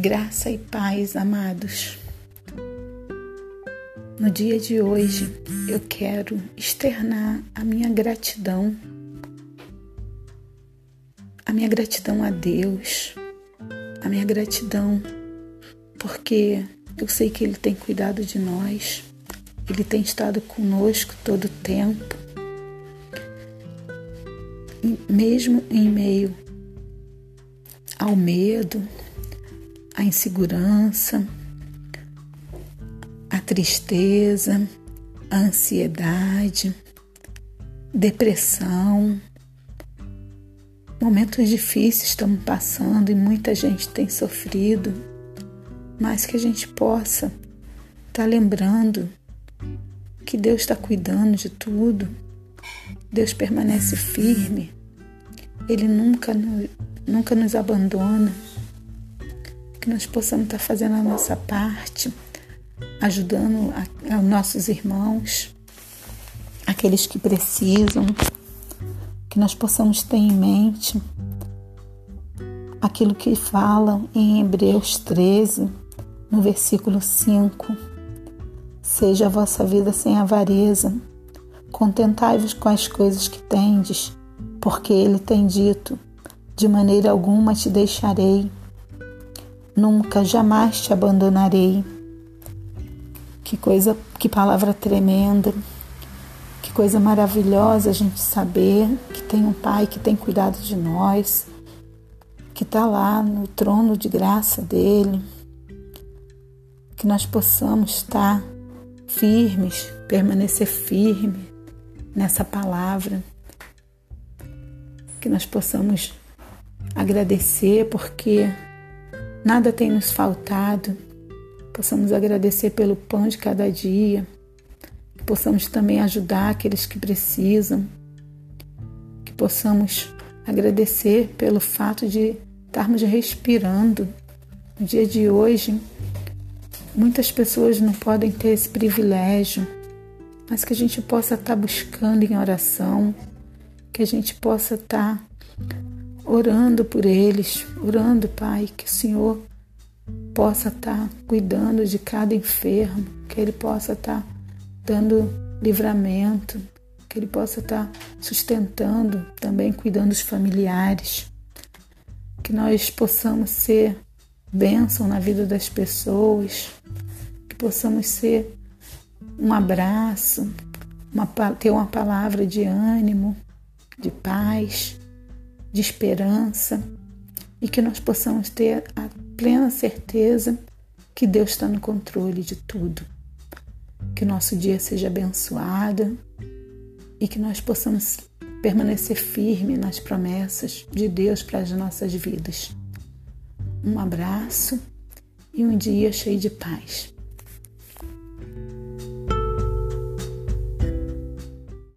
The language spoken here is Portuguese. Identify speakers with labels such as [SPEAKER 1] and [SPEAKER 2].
[SPEAKER 1] Graça e paz, amados. No dia de hoje, eu quero externar a minha gratidão, a minha gratidão a Deus, a minha gratidão porque eu sei que Ele tem cuidado de nós, Ele tem estado conosco todo o tempo, mesmo em meio ao medo, à insegurança, à tristeza, à ansiedade, depressão. Momentos difíceis estamos passando e muita gente tem sofrido, mas que a gente possa estar tá lembrando que Deus está cuidando de tudo, Deus permanece firme, Ele nunca, nunca nos abandona que nós possamos estar fazendo a nossa parte, ajudando os nossos irmãos, aqueles que precisam, que nós possamos ter em mente aquilo que fala em Hebreus 13, no versículo 5. Seja a vossa vida sem avareza, contentai-vos com as coisas que tendes, porque ele tem dito: de maneira alguma te deixarei nunca, jamais te abandonarei. Que coisa, que palavra tremenda, que coisa maravilhosa a gente saber que tem um Pai que tem cuidado de nós, que está lá no trono de graça dele, que nós possamos estar firmes, permanecer firme nessa palavra, que nós possamos agradecer porque nada tem nos faltado. Possamos agradecer pelo pão de cada dia, que possamos também ajudar aqueles que precisam, que possamos agradecer pelo fato de estarmos respirando. No dia de hoje, muitas pessoas não podem ter esse privilégio, mas que a gente possa estar buscando em oração, que a gente possa estar orando por eles, orando, Pai, que o Senhor possa estar cuidando de cada enfermo, que Ele possa estar dando livramento, que Ele possa estar sustentando, também cuidando dos familiares, que nós possamos ser bênção na vida das pessoas, que possamos ser um abraço, uma, ter uma palavra de ânimo, de paz de esperança e que nós possamos ter a plena certeza que Deus está no controle de tudo. Que nosso dia seja abençoado e que nós possamos permanecer firme nas promessas de Deus para as nossas vidas. Um abraço e um dia cheio de paz.